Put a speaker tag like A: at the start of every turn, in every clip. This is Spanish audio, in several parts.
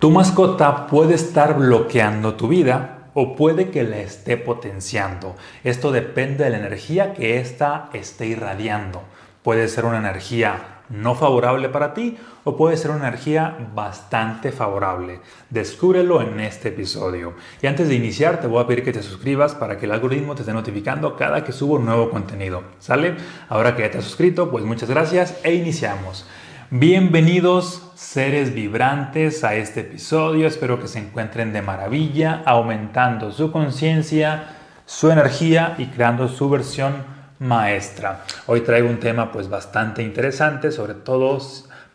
A: Tu mascota puede estar bloqueando tu vida o puede que la esté potenciando. Esto depende de la energía que ésta esté irradiando. Puede ser una energía no favorable para ti o puede ser una energía bastante favorable. Descúbrelo en este episodio. Y antes de iniciar te voy a pedir que te suscribas para que el algoritmo te esté notificando cada que subo un nuevo contenido. ¿Sale? Ahora que ya te has suscrito, pues muchas gracias e iniciamos. Bienvenidos seres vibrantes a este episodio. Espero que se encuentren de maravilla, aumentando su conciencia, su energía y creando su versión maestra. Hoy traigo un tema pues bastante interesante, sobre todo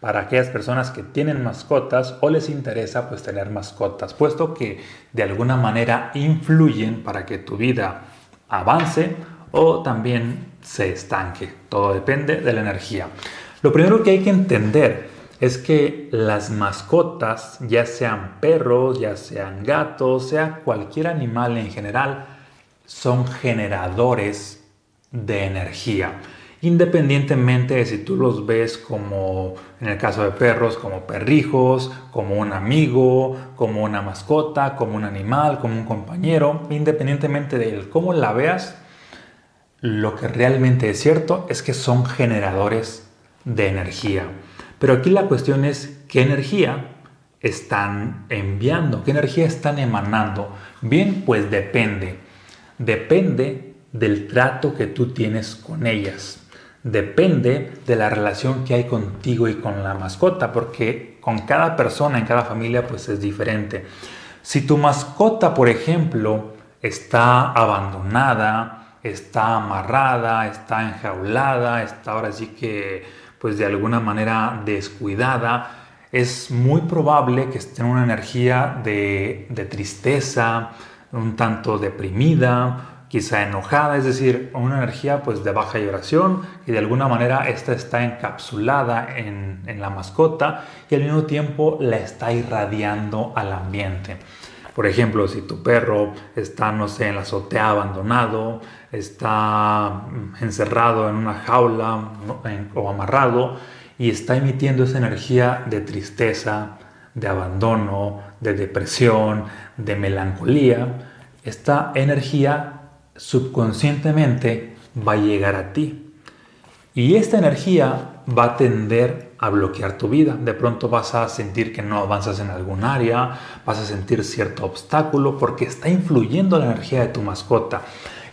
A: para aquellas personas que tienen mascotas o les interesa pues tener mascotas, puesto que de alguna manera influyen para que tu vida avance o también se estanque. Todo depende de la energía. Lo primero que hay que entender es que las mascotas, ya sean perros, ya sean gatos, sea cualquier animal en general, son generadores de energía. Independientemente de si tú los ves como, en el caso de perros, como perrijos, como un amigo, como una mascota, como un animal, como un compañero, independientemente de cómo la veas, lo que realmente es cierto es que son generadores de energía. Pero aquí la cuestión es qué energía están enviando, qué energía están emanando. Bien, pues depende. Depende del trato que tú tienes con ellas. Depende de la relación que hay contigo y con la mascota, porque con cada persona en cada familia pues es diferente. Si tu mascota, por ejemplo, está abandonada, está amarrada, está enjaulada, está ahora sí que pues de alguna manera descuidada, es muy probable que esté en una energía de, tristeza, un tanto deprimida, quizá enojada, es decir, una energía pues de baja vibración y de alguna manera esta está encapsulada en, en la mascota y al mismo tiempo la está irradiando al ambiente. Por ejemplo, si tu perro está, no sé, en la azotea abandonado, está mm, encerrado en una jaula o amarrado y está emitiendo esa energía de tristeza, de abandono, de depresión, de melancolía, esta energía subconscientemente va a llegar a ti. Y esta energía va a tender a bloquear tu vida. De pronto vas a sentir que no avanzas en algún área, vas a sentir cierto obstáculo porque está influyendo la energía de tu mascota.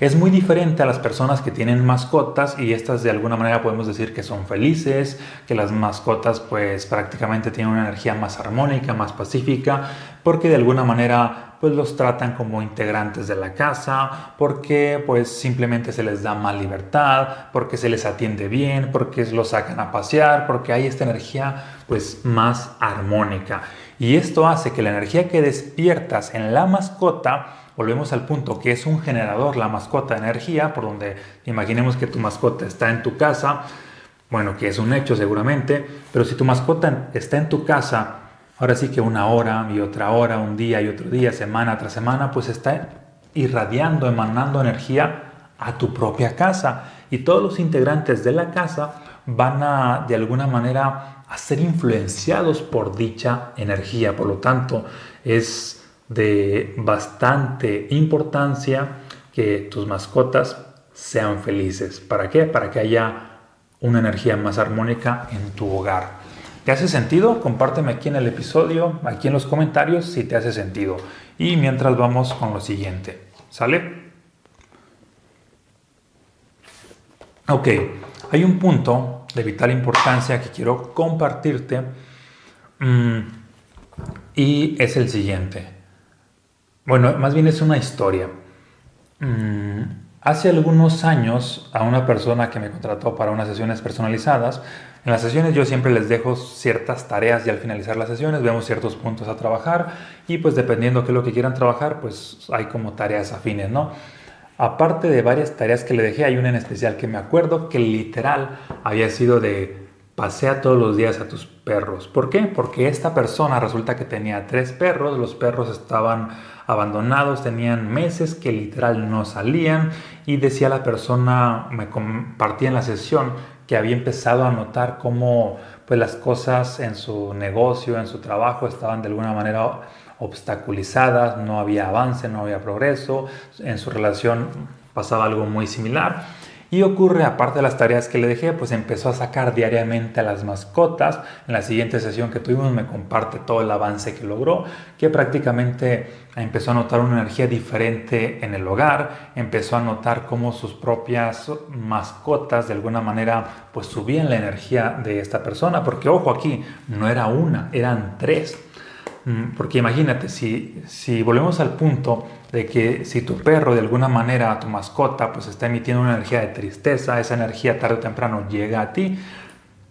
A: Es muy diferente a las personas que tienen mascotas y estas de alguna manera podemos decir que son felices, que las mascotas pues prácticamente tienen una energía más armónica, más pacífica, porque de alguna manera pues los tratan como integrantes de la casa, porque pues simplemente se les da más libertad, porque se les atiende bien, porque los sacan a pasear, porque hay esta energía pues más armónica. Y esto hace que la energía que despiertas en la mascota volvemos al punto que es un generador, la mascota de energía, por donde imaginemos que tu mascota está en tu casa, bueno, que es un hecho seguramente, pero si tu mascota está en tu casa, ahora sí que una hora y otra hora, un día y otro día, semana tras semana, pues está irradiando, emanando energía a tu propia casa. Y todos los integrantes de la casa van a, de alguna manera, a ser influenciados por dicha energía. Por lo tanto, es de bastante importancia que tus mascotas sean felices. ¿Para qué? Para que haya una energía más armónica en tu hogar. ¿Te hace sentido? Compárteme aquí en el episodio, aquí en los comentarios si te hace sentido. Y mientras vamos con lo siguiente. ¿Sale? Ok, hay un punto de vital importancia que quiero compartirte mm, y es el siguiente. Bueno, más bien es una historia. Mm, hace algunos años a una persona que me contrató para unas sesiones personalizadas, en las sesiones yo siempre les dejo ciertas tareas y al finalizar las sesiones vemos ciertos puntos a trabajar y pues dependiendo qué es lo que quieran trabajar, pues hay como tareas afines, ¿no? Aparte de varias tareas que le dejé, hay una en especial que me acuerdo que literal había sido de pasea todos los días a tus perros. ¿Por qué? Porque esta persona resulta que tenía tres perros, los perros estaban abandonados, tenían meses que literal no salían y decía la persona, me compartía en la sesión que había empezado a notar cómo pues las cosas en su negocio, en su trabajo estaban de alguna manera obstaculizadas, no había avance, no había progreso, en su relación pasaba algo muy similar. Y ocurre, aparte de las tareas que le dejé, pues empezó a sacar diariamente a las mascotas. En la siguiente sesión que tuvimos me comparte todo el avance que logró, que prácticamente empezó a notar una energía diferente en el hogar, empezó a notar cómo sus propias mascotas de alguna manera pues subían la energía de esta persona, porque ojo aquí, no era una, eran tres. Mm, porque imagínate, si, si volvemos al punto de que si tu perro de alguna manera, tu mascota, pues está emitiendo una energía de tristeza, esa energía tarde o temprano llega a ti,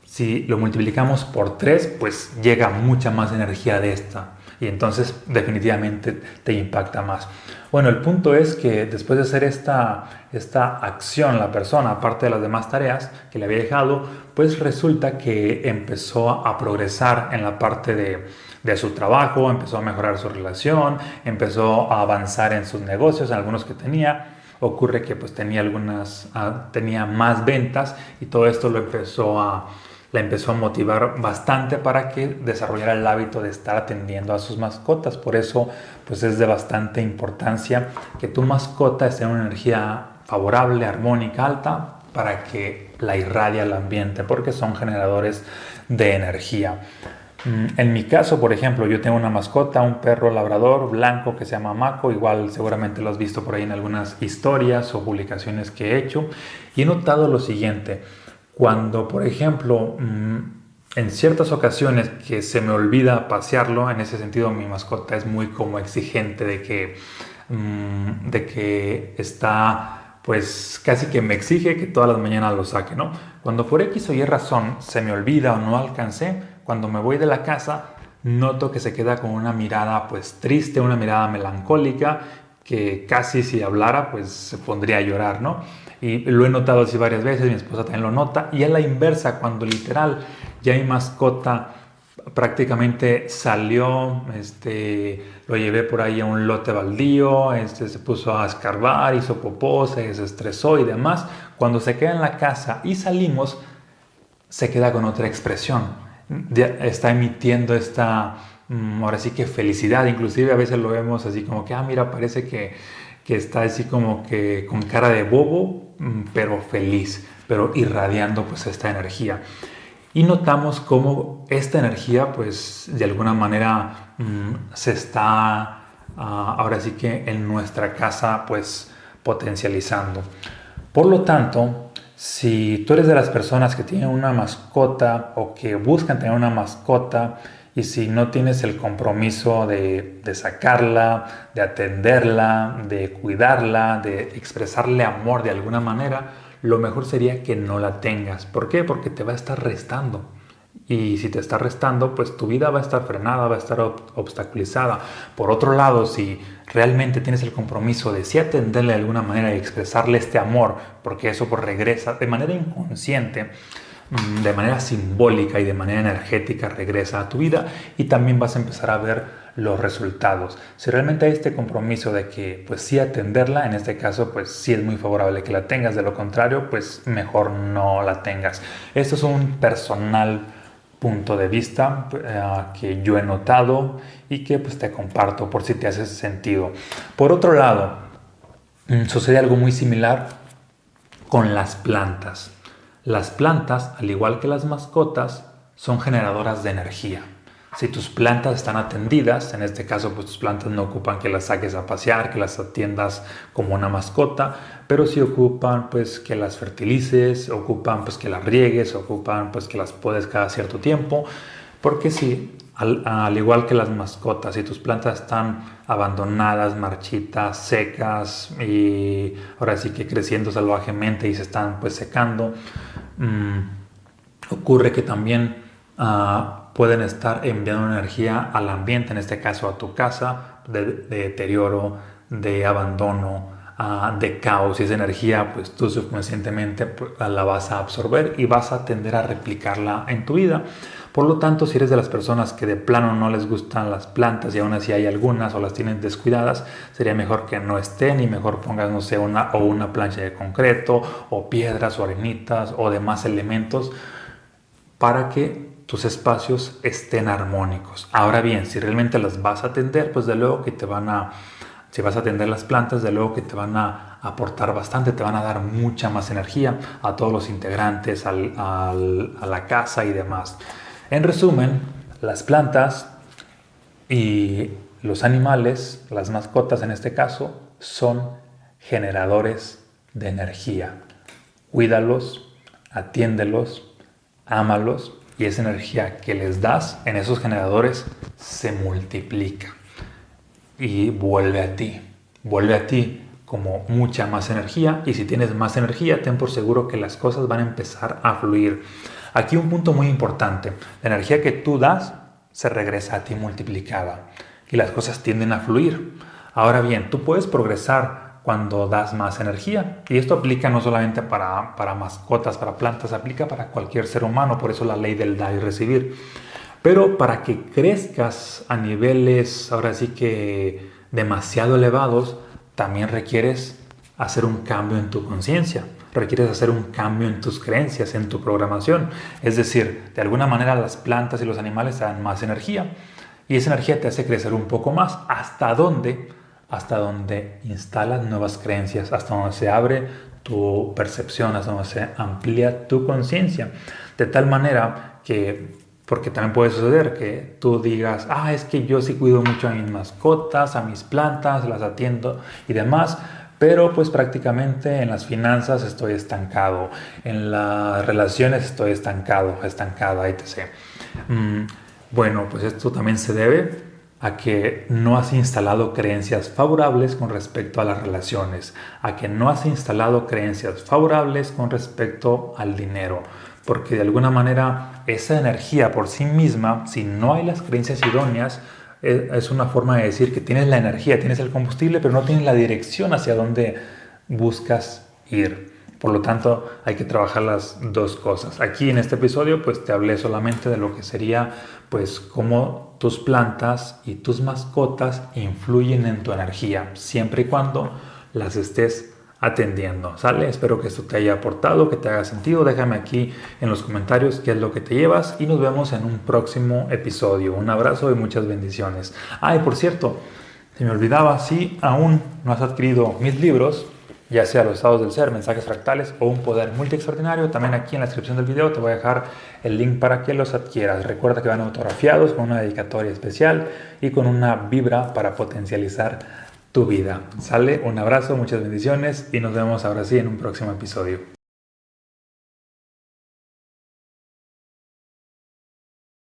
A: si lo multiplicamos por tres, pues llega mucha más energía de esta y entonces definitivamente te impacta más. Bueno, el punto es que después de hacer esta, esta acción la persona, aparte de las demás tareas que le había dejado, pues resulta que empezó a progresar en la parte de, de su trabajo, empezó a mejorar su relación, empezó a avanzar en sus negocios, en algunos que tenía. Ocurre que pues tenía algunas, ah, tenía más ventas y todo esto lo empezó a, la empezó a motivar bastante para que desarrollara el hábito de estar atendiendo a sus mascotas. Por eso pues es de bastante importancia que tu mascota esté en una energía favorable, armónica, alta, para que la irradie al ambiente, porque son generadores de energía. Mm, en mi caso, por ejemplo, yo tengo una mascota, un perro labrador blanco que se llama Mako, igual seguramente lo has visto por ahí en algunas historias o publicaciones que he hecho, y he notado lo siguiente, cuando, por ejemplo, mm, en ciertas ocasiones que se me olvida pasearlo, en ese sentido mi mascota es muy como exigente de que, mm, de que está pues casi que me exige que todas las mañanas lo saque, ¿no? Cuando por X o Y razón se me olvida o no alcancé, cuando me voy de la casa, noto que se queda con una mirada pues triste, una mirada melancólica, que casi si hablara pues se pondría a llorar, ¿no? Y lo he notado así varias veces, mi esposa también lo nota, y a la inversa, cuando literal ya mi mascota prácticamente salió, este, lo llevé por ahí a un lote baldío, este, se puso a escarbar, hizo popó, se estresó y demás. Cuando se queda en la casa y salimos, se queda con otra expresión está emitiendo esta, mm, ahora sí que felicidad, inclusive a veces lo vemos así como que, ah, mira, parece que, que está así como que con cara de bobo, mm, pero feliz, pero irradiando pues esta energía. Y notamos cómo esta energía pues de alguna manera mm, se está ah, ahora sí que en nuestra casa pues potencializando. Por lo tanto, si tú eres de las personas que tienen una mascota o que buscan tener una mascota y si no tienes el compromiso de, sacarla, de atenderla, de cuidarla, de expresarle amor de alguna manera, lo mejor sería que no la tengas. ¿Por qué? Porque te va a estar restando. Y si te está restando, pues tu vida va a estar frenada, va a estar obstaculizada. Por otro lado, si realmente tienes el compromiso de sí atenderle de alguna manera y expresarle este amor, porque eso pues regresa de manera inconsciente, mm, de manera simbólica y de manera energética regresa a tu vida y también vas a empezar a ver los resultados. Si realmente hay este compromiso de que pues sí atenderla, en este caso pues sí es muy favorable que la tengas, de lo contrario pues mejor no la tengas. Esto es un personal punto de vista eh, que yo he notado y que pues te comparto por si te hace sentido. Por otro lado, mm, sucede algo muy similar con las plantas. Las plantas, al igual que las mascotas, son generadoras de energía. Si tus plantas están atendidas, en este caso pues tus plantas no ocupan que las saques a pasear, que las atiendas como una mascota, pero sí ocupan pues que las fertilices, ocupan pues que las riegues, ocupan pues que las puedes cada cierto tiempo, porque si al, igual que las mascotas, si tus plantas están abandonadas, marchitas, secas y ahora sí que creciendo salvajemente y se están pues secando, mm, ocurre que también ah, pueden estar enviando energía al ambiente, en este caso a tu casa, de, deterioro, de abandono, ah, de caos. Y esa energía, pues tú subconscientemente pues, la vas a absorber y vas a tender a replicarla en tu vida. Por lo tanto, si eres de las personas que de plano no les gustan las plantas y aún así hay algunas o las tienen descuidadas, sería mejor que no estén y mejor pongas, no sé, una o una plancha de concreto o piedras o arenitas o demás elementos para que tus espacios estén armónicos. Ahora bien, si realmente las vas a atender, pues de luego que te van a, si vas a atender las plantas, de luego que te van a aportar bastante, te van a dar mucha más energía a todos los integrantes, a la casa y demás. En resumen, las plantas y los animales, las mascotas en este caso, son generadores de energía. Cuídalos, atiéndelos, ámalos y esa energía que les das en esos generadores se multiplica y vuelve a ti. Vuelve a ti como mucha más energía y si tienes más energía, ten por seguro que las cosas van a empezar a fluir. Aquí un punto muy importante, la energía que tú das se regresa a ti multiplicada y las cosas tienden a fluir. Ahora bien, tú puedes progresar cuando das más energía. Y esto aplica no solamente para, para mascotas, para plantas, aplica para cualquier ser humano, por eso la ley del dar y recibir. Pero para que crezcas a niveles, ahora sí que demasiado elevados, también requieres hacer un cambio en tu conciencia, requieres hacer un cambio en tus creencias, en tu programación. Es decir, de alguna manera las plantas y los animales dan más energía y esa energía te hace crecer un poco más. ¿Hasta dónde? Hasta donde instalas nuevas creencias, hasta donde se abre tu percepción, hasta donde se amplía tu conciencia. De tal manera que, porque también puede suceder que tú digas, ah, es que yo sí cuido mucho a mis mascotas, a mis plantas, las atiendo y demás, pero pues prácticamente en las finanzas estoy estancado, en las relaciones estoy estancado, estancada, etc. Mm, bueno, pues esto también se debe a que no has instalado creencias favorables con respecto a las relaciones, a que no has instalado creencias favorables con respecto al dinero, porque de alguna manera esa energía por sí misma, si no hay las creencias idóneas, e, es una forma de decir que tienes la energía, tienes el combustible, pero no tienes la dirección hacia donde buscas ir. Por lo tanto, hay que trabajar las dos cosas. Aquí en este episodio, pues te hablé solamente de lo que sería, pues, cómo tus plantas y tus mascotas influyen en tu energía, siempre y cuando las estés atendiendo. ¿Sale? Espero que esto te haya aportado, que te haga sentido. Déjame aquí en los comentarios qué es lo que te llevas y nos vemos en un próximo episodio. Un abrazo y muchas bendiciones. Ah, y por cierto, se me olvidaba, si aún no has adquirido mis libros, ya sea los estados del ser, mensajes fractales o un poder multi extraordinario. También aquí en la descripción del video te voy a dejar el link para que los adquieras. Recuerda que van autografiados con una dedicatoria especial y con una vibra para potencializar tu vida. Sale, un abrazo, muchas bendiciones y nos vemos ahora sí en un próximo episodio.